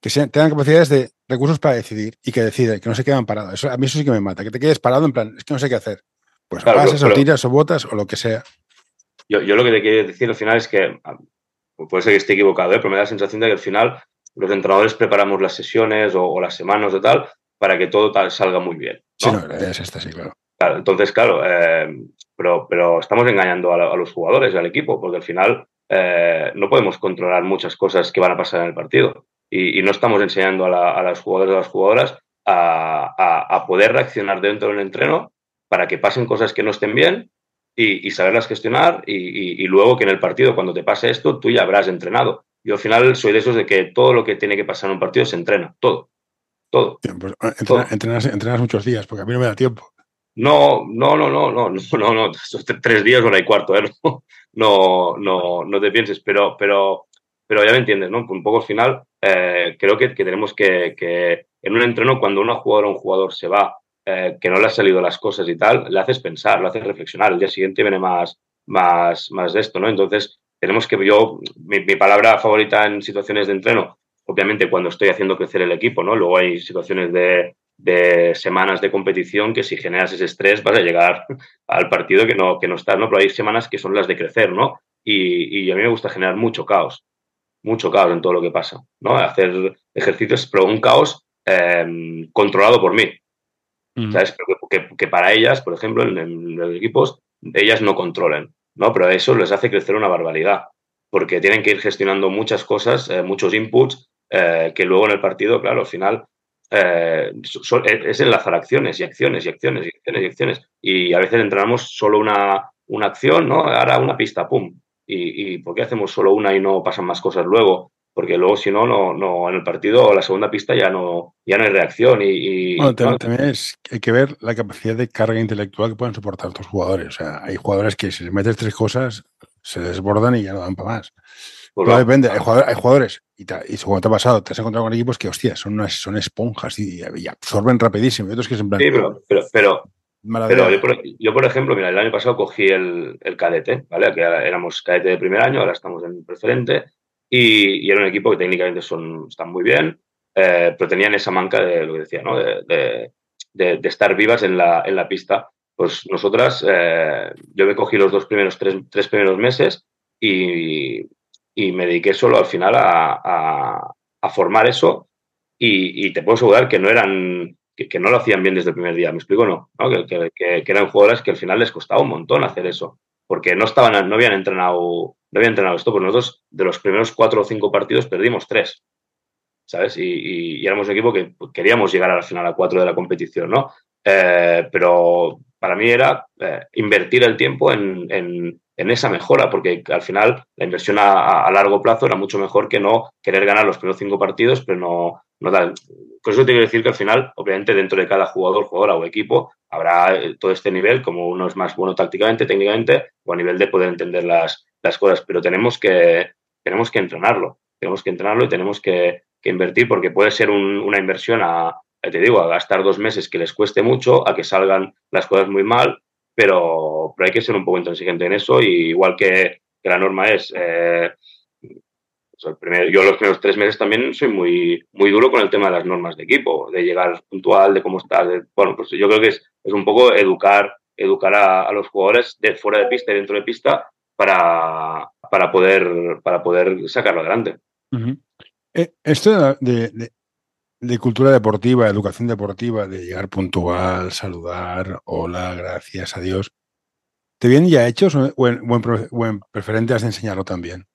que tengan capacidades de recursos para decidir y que deciden, que no se quedan parados. a mí eso sí que me mata, que te quedes parado en plan, es que no sé qué hacer. Pues pasas o tiras o botas o lo que sea. Yo, yo, lo que te quiero decir al final es que, ah, puede ser que esté equivocado, ¿eh? pero me da la sensación de que al final los entrenadores preparamos las sesiones o, las semanas o tal para que todo tal, salga muy bien. Sí, no, es esta, sí, claro. entonces, claro, eh, pero, pero estamos engañando a, los jugadores, al equipo, porque al final eh, no podemos controlar muchas cosas que van a pasar en el partido. Y, no estamos enseñando a, las jugadoras a las jugadoras a, poder reaccionar dentro del entreno para que pasen cosas que no estén bien y, saberlas gestionar y, luego que en el partido, cuando te pase esto, tú ya habrás entrenado. Yo al final soy de esos de que todo lo que tiene que pasar en un partido se entrena, todo. Todo. Pues, entrenas, muchos días, porque a mí no me da tiempo. No, no, no, no, no, no, no, tres días, hora y cuarto, ¿eh? no, no, no te pienses, pero, pero, pero ya me entiendes, ¿no? Un poco al final, eh, creo que, tenemos que, que, en un entreno, cuando una jugadora o un jugador se va, eh, que no le han salido las cosas y tal, le haces pensar, le haces reflexionar. El día siguiente viene más, más, más de esto, ¿no? Entonces, tenemos que, yo, mi, mi palabra favorita en situaciones de entreno, obviamente cuando estoy haciendo crecer el equipo, ¿no? Luego hay situaciones de, de semanas de competición que si generas ese estrés vas a llegar al partido que no, que no estás, ¿no? Pero hay semanas que son las de crecer, ¿no? Y, a mí me gusta generar mucho caos, mucho caos en todo lo que pasa, ¿no? Hacer ejercicios, pero un caos em, controlado por mí. ¿Sabes? Que, para ellas, por ejemplo, en, los equipos, ellas no controlen, ¿no? Pero eso les hace crecer una barbaridad, porque tienen que ir gestionando muchas cosas, eh, muchos inputs, eh, que luego en el partido, claro, al final eh, es enlazar acciones y acciones y acciones y acciones y acciones. Y a veces entrenamos solo una, una acción, ¿no? Ahora una pista, pum. ¿Y, ¿Y por qué hacemos solo una y no pasan más cosas luego? Porque luego, si no, no, no en el partido, la segunda pista ya no, ya no hay reacción. Y, bueno, también, es, hay que ver la capacidad de carga intelectual que pueden soportar estos jugadores. O sea, hay jugadores que si les metes tres cosas, se desbordan y ya no dan para más. Pues depende, hay jugadores, y, te, y te ha pasado, te has encontrado con equipos que, hostia, son, unas, son esponjas y, absorben rapidísimo. Y otros que se Sí, pero, pero, pero, yo, por, ejemplo, mira, el año pasado cogí el, el cadete, ¿vale? Que éramos cadete de primer año, ahora estamos en preferente, y, era un equipo que técnicamente son, están muy bien, eh, pero tenían esa manca de lo que decía, ¿no? De, de, de, estar vivas en la, en la pista. Pues nosotras, eh, yo me cogí los dos primeros, tres, tres primeros meses y, y me dediqué solo al final a, a, formar eso y, y, te puedo asegurar que no eran que, no lo hacían bien desde el primer día, ¿me explico? No, ¿no? Que, que, que, eran jugadores que al final les costaba un montón hacer eso, porque no estaban, no habían entrenado, no habían entrenado esto, pues nosotros de los primeros cuatro o cinco partidos perdimos tres, ¿sabes? Y, y, éramos un equipo que queríamos llegar a la final a cuatro de la competición, ¿no? Eh, pero para mí era eh, invertir el tiempo en, en, esa mejora, porque al final la inversión a, largo plazo era mucho mejor que no querer ganar los primeros cinco partidos, pero no, no tal. Con eso te quiero decir que al final, obviamente, dentro de cada jugador, jugadora o equipo, habrá eh, todo este nivel, como uno es más bueno tácticamente, técnicamente, o a nivel de poder entender las, las cosas, pero tenemos que, tenemos que entrenarlo, tenemos que entrenarlo y tenemos que invertir, porque puede ser una inversión a, te digo, a gastar dos meses que les cueste mucho, a que salgan las cosas muy mal, pero, pero hay que ser un poco intransigente en eso y igual que, la norma es... Eh, yo los primeros tres meses también soy muy, muy duro con el tema de las normas de equipo, de llegar puntual, de cómo estás. bueno, pues yo creo que es, es un poco educar, educar a, los jugadores de fuera de pista y dentro de pista para, para, poder, para poder sacarlo adelante. Eh, esto de cultura deportiva, educación deportiva, de llegar puntual, saludar, hola, gracias, adiós. ¿Te vienen ya hechos o en, preferente has de enseñarlo también?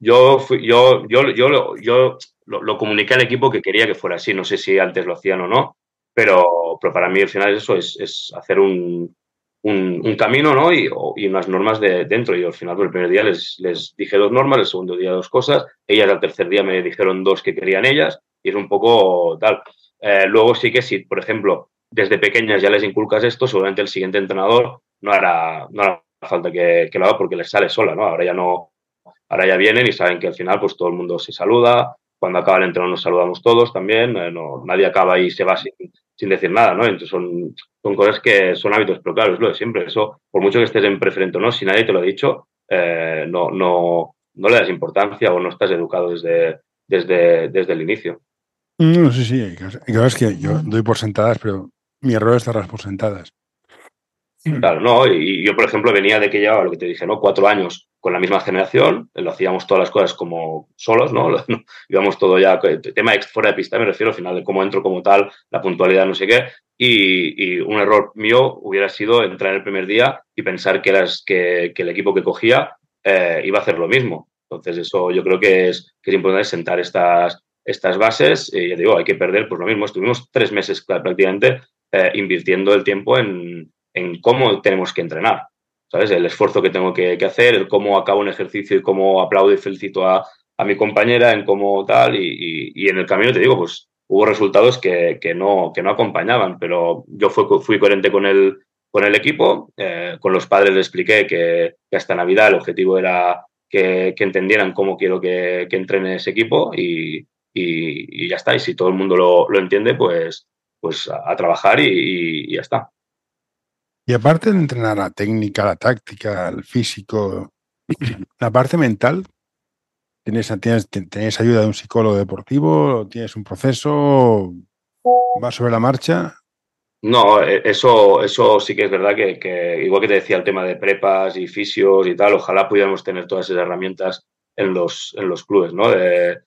Yo, fui, yo, yo, yo, yo lo, comuniqué al equipo que quería que fuera así. No sé si antes lo hacían o no, pero, pero para mí al final eso es, es hacer un, un, camino ¿no? y, y, unas normas de dentro. Y al final, el primer día les, les dije dos normas, el segundo día dos cosas. Ellas al tercer día me dijeron dos que querían ellas y es un poco tal. Eh, luego sí que si, por ejemplo, desde pequeñas ya les inculcas esto, seguramente el siguiente entrenador no hará, no falta que, que, lo haga porque les sale sola, ¿no? Ahora ya no, ahora ya vienen y saben que al final pues todo el mundo se saluda, cuando acaba el entrenamiento nos saludamos todos también, eh, no, nadie acaba y se va sin, sin decir nada, ¿no? Entonces son, son cosas que son hábitos, pero claro, es lo de siempre. Eso, por mucho que estés en preferente o no, si nadie te lo ha dicho, eh, no, no, no le das importancia o no estás educado desde, desde, desde el inicio. No, sí, sí. Claro, es que yo doy por sentadas, pero mi error es darlas por sentadas. Claro, no, y yo, por ejemplo, venía de que llevaba lo que te dije, ¿no? Cuatro años con la misma generación, lo hacíamos todas las cosas como solos, ¿no? Íbamos todo ya, tema fuera de pista, me refiero al final de cómo entro como tal, la puntualidad, no sé qué, y, un error mío hubiera sido entrar el primer día y pensar que, las, que, el equipo que cogía eh, iba a hacer lo mismo. Entonces, eso yo creo que es, que es importante sentar estas, estas bases. Y ya digo, hay que perder, pues lo mismo, estuvimos tres meses prácticamente eh, invirtiendo el tiempo en, en cómo tenemos que entrenar. ¿Sabes? El esfuerzo que tengo que, hacer, el cómo acabo un ejercicio y cómo aplaudo y felicito a, a mi compañera, en cómo tal. Y, y, en el camino te digo, pues hubo resultados que, que, no, que no acompañaban, pero yo fui, fui coherente con el, con el equipo. Eh, con los padres les expliqué que, que, hasta Navidad el objetivo era que, que entendieran cómo quiero que, entrene ese equipo y, y, ya está. Y si todo el mundo lo, lo entiende, pues, pues a, trabajar y ya está. Y aparte de entrenar la técnica, la táctica, el físico, la parte mental, ¿tienes, tienes, ayuda de un psicólogo deportivo? ¿Tienes un proceso? ¿Va sobre la marcha? No, e, eso, eso sí que es verdad que, igual que te decía el tema de prepas y fisios y tal, ojalá pudiéramos tener todas esas herramientas en los, en los clubes, ¿no? De,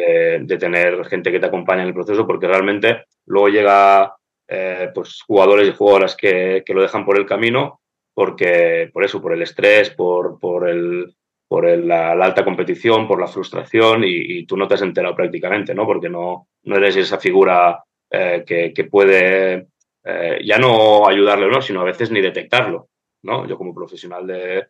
de tener gente que te acompañe en el proceso, porque realmente luego llega eh, pues jugadores y jugadoras que, que, lo dejan por el camino porque por eso, por el estrés, por, por, el, por la, alta competición, por la frustración y, tú no te has enterado prácticamente, ¿no? Porque no, no eres esa figura eh, que, que, puede eh, ya no ayudarle, ¿no? Sino a veces ni detectarlo, ¿no? Yo como profesional de,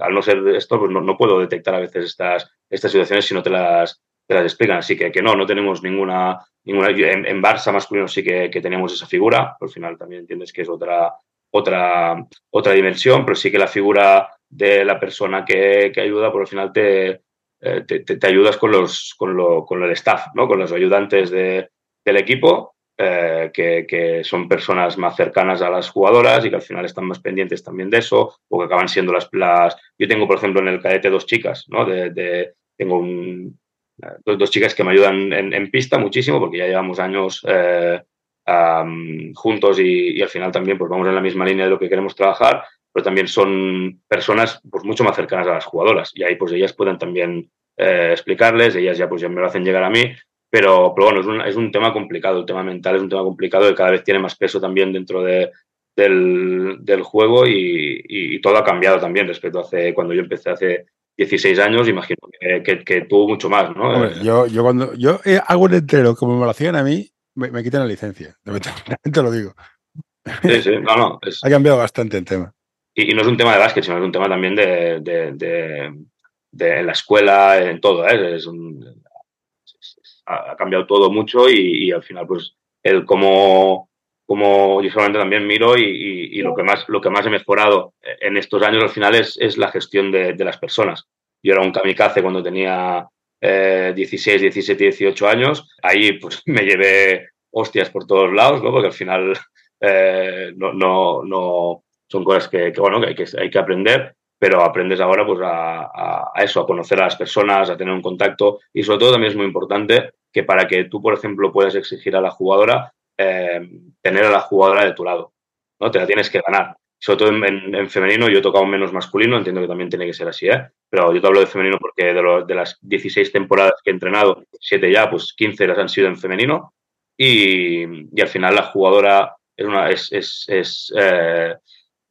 al no ser esto, pues no, no, puedo detectar a veces estas, estas situaciones si no te las, te las explican. Así que, que no, no tenemos ninguna en, Barça masculino sí que, que, tenemos esa figura, al final también entiendes que es otra, otra, otra dimensión, pero sí que la figura de la persona que, que ayuda, por al final te, eh, te, te, ayudas con, los, con, lo, con el staff, ¿no? con los ayudantes de, del equipo, eh, que, que, son personas más cercanas a las jugadoras y que al final están más pendientes también de eso, o que acaban siendo las... las... Yo tengo, por ejemplo, en el cadete dos chicas, ¿no? De, de, tengo un, dos, chicas que me ayudan en, pista muchísimo porque ya llevamos años eh, juntos y, al final también pues vamos en la misma línea de lo que queremos trabajar, pero también son personas pues mucho más cercanas a las jugadoras. Y ahí pues ellas pueden también eh, explicarles, ellas ya pues ya me lo hacen llegar a mí, pero, pero bueno, es un, es un tema complicado, el tema mental es un tema complicado que cada vez tiene más peso también dentro de, del, juego y, y, todo ha cambiado también respecto a hace, cuando yo empecé hace 16 años, imagino que, que, tuvo mucho más, ¿no? Yo, yo cuando yo eh, hago un entero como me lo hacían a mí, me, quitan la licencia. Te lo digo. Sí, sí, no, no. Ha cambiado bastante el tema. Y, no es un tema de básquet, sino es un tema también de, de, la escuela, en todo. ¿eh? Es ha, cambiado todo mucho y, y, al final, pues, el cómo como yo solamente también miro y, lo, que más, lo que más he mejorado en estos años al final es, es la gestión de, de, las personas. Yo era un kamikaze cuando tenía eh, 16, 17, 18 años. Ahí pues me llevé hostias por todos lados, ¿no? porque al final eh, no, no, no, son cosas que, bueno, que hay, que hay que aprender, pero aprendes ahora pues a, a, a, eso, a conocer a las personas, a tener un contacto y sobre todo también es muy importante que para que tú, por ejemplo, puedas exigir a la jugadora, eh, tener a la jugadora de tu lado, ¿no? Te la tienes que ganar. Sobre todo en, femenino, yo he tocado menos masculino, entiendo que también tiene que ser así, ¿eh? Pero yo te hablo de femenino porque de, de las 16 temporadas que he entrenado, 7 ya, pues 15 las han sido en femenino. Y, y al final la jugadora es una, es, es, es eh,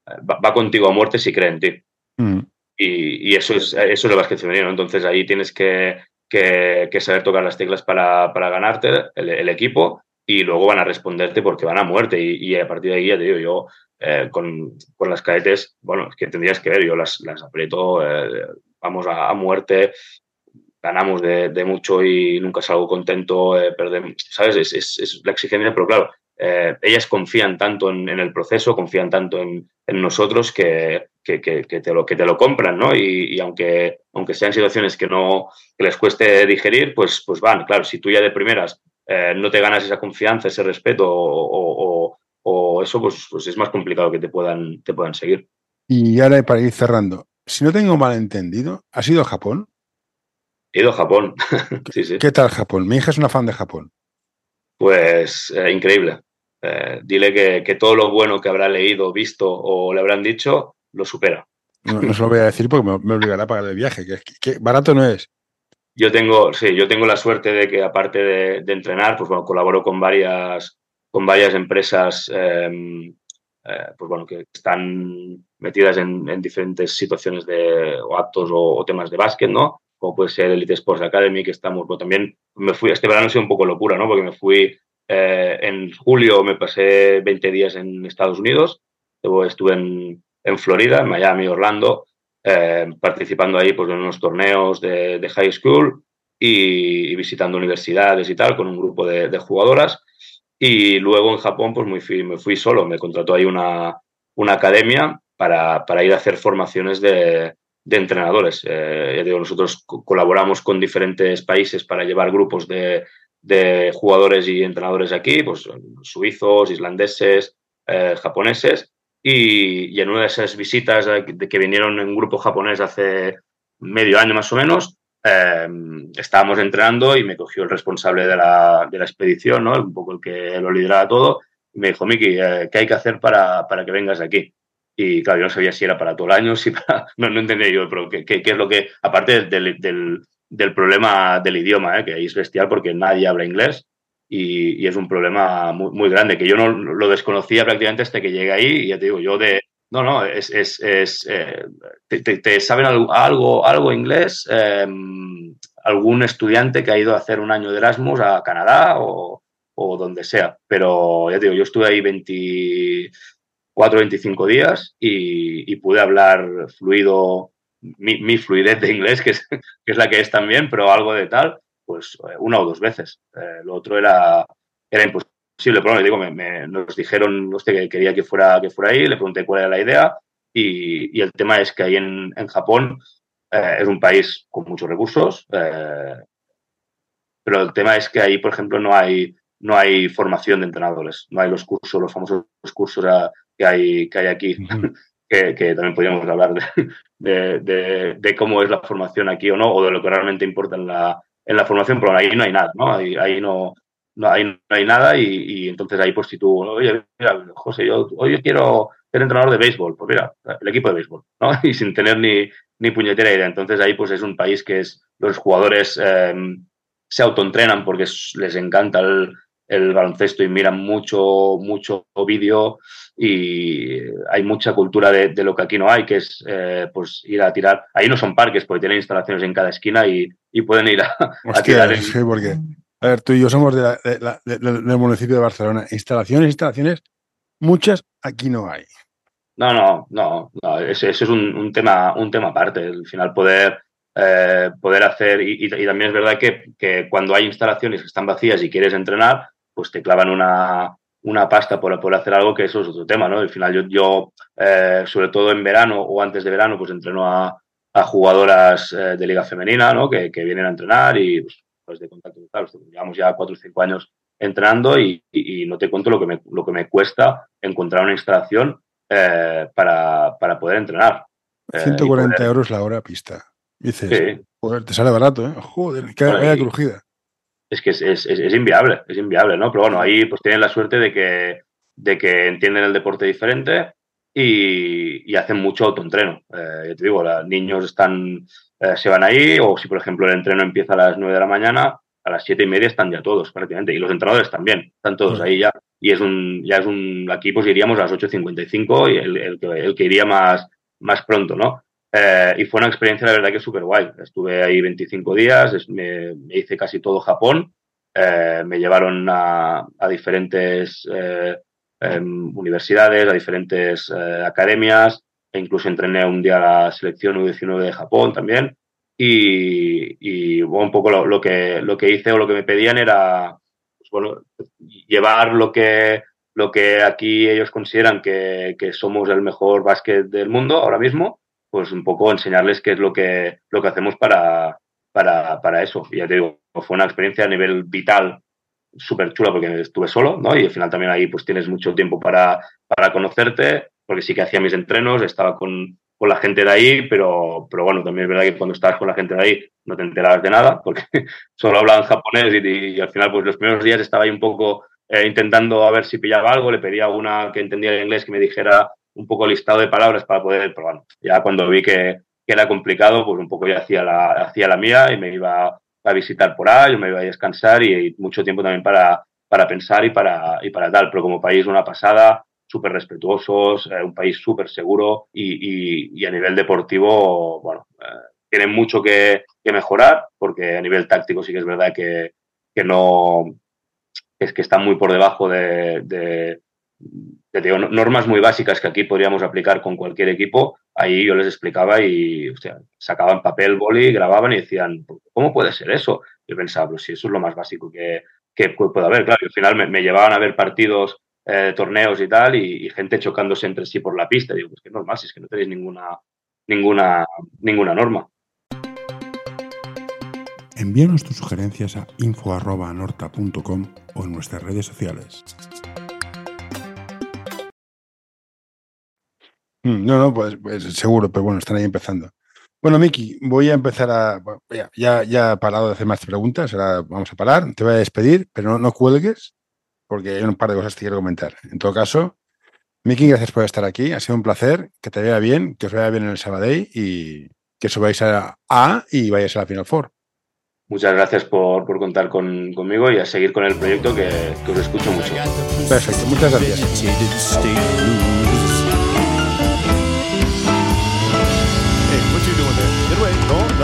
va, contigo a muerte si cree en ti. Mm. Y, y, eso es eso es el básquet femenino. Entonces ahí tienes que, que, que saber tocar las teclas para, para ganarte el, el, equipo y luego van a responderte porque van a muerte. Y, a partir de ahí, ya te digo, yo eh, con, con, las cadetes, bueno, que tendrías que ver, yo las, las aprieto, eh, vamos a, muerte, ganamos de, mucho y nunca salgo contento, eh, perdemos, ¿sabes? Es, es, la exigencia, pero claro, ellas confían tanto en, el proceso, confían tanto en, nosotros que, que, te, lo, que te lo compran, ¿no? Y, aunque, aunque sean situaciones que no que les cueste digerir, pues, pues van. Claro, si tú ya de primeras eh, no te ganas esa confianza, ese respeto o, eso, pues, pues, es más complicado que te puedan, te puedan seguir. Y ahora para ir cerrando, si no tengo mal entendido, ¿has ido a Japón? He ido a Japón, sí, sí. ¿Qué tal Japón? Mi hija es una fan de Japón. Pues eh, increíble. Eh, dile que, todo lo bueno que habrá leído, visto o le habrán dicho, lo supera. No, se lo voy a decir porque me, obligará a pagar el viaje, que, barato no es. Yo tengo, sí, yo tengo la suerte de que aparte de, entrenar, pues bueno, colaboro con varias, con varias empresas em, eh, pues bueno, que están metidas en, diferentes situaciones de, o actos o, temas de básquet, ¿no? Como puede ser Elite Sports Academy, que estamos, bueno, también me fui, este verano ha sido un poco locura, ¿no? Porque me fui eh, en julio, me pasé 20 días en Estados Unidos, luego estuve en, en Florida, en Miami, Orlando, eh, participando ahí pues, en unos torneos de, high school y, visitando universidades y tal, con un grupo de, jugadoras. Y luego en Japón, pues muy me fui solo, me contrató ahí una, una academia para, para, ir a hacer formaciones de, de entrenadores. Eh, nosotros colaboramos con diferentes países para llevar grupos de, de jugadores y entrenadores aquí, pues suizos, islandeses, eh, japoneses, y, en una de esas visitas de que vinieron en un grupo japonés hace medio año más o menos, eh, estábamos entrenando y me cogió el responsable de la, de la, expedición, ¿no? un poco el que lo lideraba todo, y me dijo, Miki, eh, ¿qué hay que hacer para, para, que vengas aquí? Y claro, yo no sabía si era para todo el año, si para... No, no entendía yo, pero qué, qué, es lo que, aparte del, del, del problema del idioma, ¿eh? que ahí es bestial porque nadie habla inglés, y, es un problema muy, muy, grande, que yo no lo desconocía prácticamente hasta que llegué ahí y ya te digo, yo de... No, no, es... es, es eh, te, saben algo, algo, inglés? Em, algún estudiante que ha ido a hacer un año de Erasmus a Canadá o, o donde sea. Pero ya te digo, yo estuve ahí 24, 25 días y, y pude hablar fluido, mi, mi, fluidez de inglés, que es, que es la que es también, pero algo de tal pues eh, una o dos veces. Eh, lo otro era, era imposible. Pero digo, me, nos dijeron que quería que fuera, que fuera ahí, le pregunté cuál era la idea y, el tema es que ahí en, Japón eh, es un país con muchos recursos, pero el tema es que ahí, por ejemplo, no hay, no hay formación de entrenadores, no hay los cursos, los famosos cursos que hay, que hay aquí. Que, también podríamos hablar de, de, cómo es la formación aquí o no, o de lo que realmente importa en la, en la formación, pero ahí no hay nada, ¿no? Ahí, ahí no, no, ahí no hay nada y, entonces ahí pues si tú, oye, mira, José, yo, quiero ser entrenador de béisbol, pues mira, el equipo de béisbol, ¿no? Y sin tener ni, ni puñetera idea. Entonces ahí pues es un país que es, los jugadores em, se autoentrenan porque les encanta el, el baloncesto y miran mucho, mucho vídeo y hay mucha cultura de, lo que aquí no hay, que es eh, pues ir a tirar. Ahí no son parques porque tienen instalaciones en cada esquina y, pueden ir a, tirar. Sí, porque, a ver, tú y yo somos del municipio de Barcelona. Instalaciones, instalaciones, muchas aquí no hay. No, no, no, no ese, es un, tema, un tema aparte. Al final poder, eh, poder hacer, y, también es verdad que, que cuando hay instalaciones que están vacías y quieres entrenar, pues te clavan una, una pasta por, por, hacer algo, que eso es otro tema, ¿no? Al final yo, yo eh, sobre todo en verano o antes de verano, pues entreno a, a jugadoras eh, de liga femenina, ¿no? Que, que, vienen a entrenar y pues, pues de contacto total. Llevamos ya cuatro o cinco años entrenando y, y, no te cuento lo que me, lo que me cuesta encontrar una instalación eh, para, para, poder entrenar. 140 euros la hora pista. Dices, joder, te sale barato, ¿eh? Joder, qué vaya crujida es que es, inviable, es inviable, ¿no? Pero bueno, ahí pues tienen la suerte de que, de que entienden el deporte diferente y, hacen mucho autoentreno. Eh, te digo, los niños están, eh, se van ahí, o si por ejemplo el entreno empieza a las 9 de la mañana, a las siete y media están ya todos prácticamente, y los entrenadores también, están todos ahí ya. Y es un, ya es un, aquí pues iríamos a las 8.55 y el, el, el, que iría más, más pronto, ¿no? Eh, y fue una experiencia, la verdad, que súper guay. Estuve ahí 25 días, me, hice casi todo Japón. Eh, me llevaron a, diferentes eh, em, universidades, a diferentes academias, e incluso entrené un día a la selección U19 de Japón también. Y, un poco lo, lo, que, lo que hice o lo que me pedían era pues, bueno, llevar lo que lo que aquí ellos consideran que, que somos el mejor básquet del mundo ahora mismo, pues un poco enseñarles qué es lo que, lo que hacemos para, para, para eso. Y ya te digo, fue una experiencia a nivel vital súper chula porque estuve solo, ¿no? Y al final también ahí pues tienes mucho tiempo para, para conocerte, porque sí que hacía mis entrenos, estaba con, con la gente de ahí, pero, pero bueno, también es verdad que cuando estabas con la gente de ahí no te enterabas de nada, porque solo hablaban japonés y, al final pues los primeros días estaba ahí un poco eh, intentando a ver si pillaba algo, le pedía a una que entendía el inglés que me dijera un poco listado de palabras para poder, bueno, ya cuando vi que, era complicado, pues un poco ya hacía la, hacía la mía y me iba a visitar por ahí, yo me iba a descansar y, mucho tiempo también para, para pensar y para, y para tal. Pero como país una pasada, súper respetuosos, eh, un país súper seguro y, y, a nivel deportivo, bueno, eh, tienen mucho que, mejorar porque a nivel táctico sí que es verdad que, que no, es que están muy por debajo de, de, digo, normas muy básicas que aquí podríamos aplicar con cualquier equipo, ahí yo les explicaba y sacaban papel, boli, grababan y decían, ¿cómo puede ser eso? Yo pensaba, pues si eso es lo más básico que, que puede haber. Claro, y al final me, llevaban a ver partidos, eh, torneos y tal, y, gente chocándose entre sí por la pista. Digo, pues que es normal, si es que no tenéis ninguna, ninguna, ninguna norma. Envíanos tus sugerencias a info.norta.com o en nuestras redes sociales. No, no, pues, pues, seguro, pero bueno, están ahí empezando. Bueno, Miki, voy a empezar a. ya, ya he parado de hacer más preguntas, ahora vamos a parar. Te voy a despedir, pero no, no cuelgues, porque hay un par de cosas que quiero comentar. En todo caso, Miki, gracias por estar aquí. Ha sido un placer, que te vea bien, que os vaya bien en el Sabadell y que subáis a A y vayáis a la Final Four. Muchas gracias por, por contar con, conmigo y a seguir con el proyecto que, que os escucho mucho. Perfecto, muchas gracias.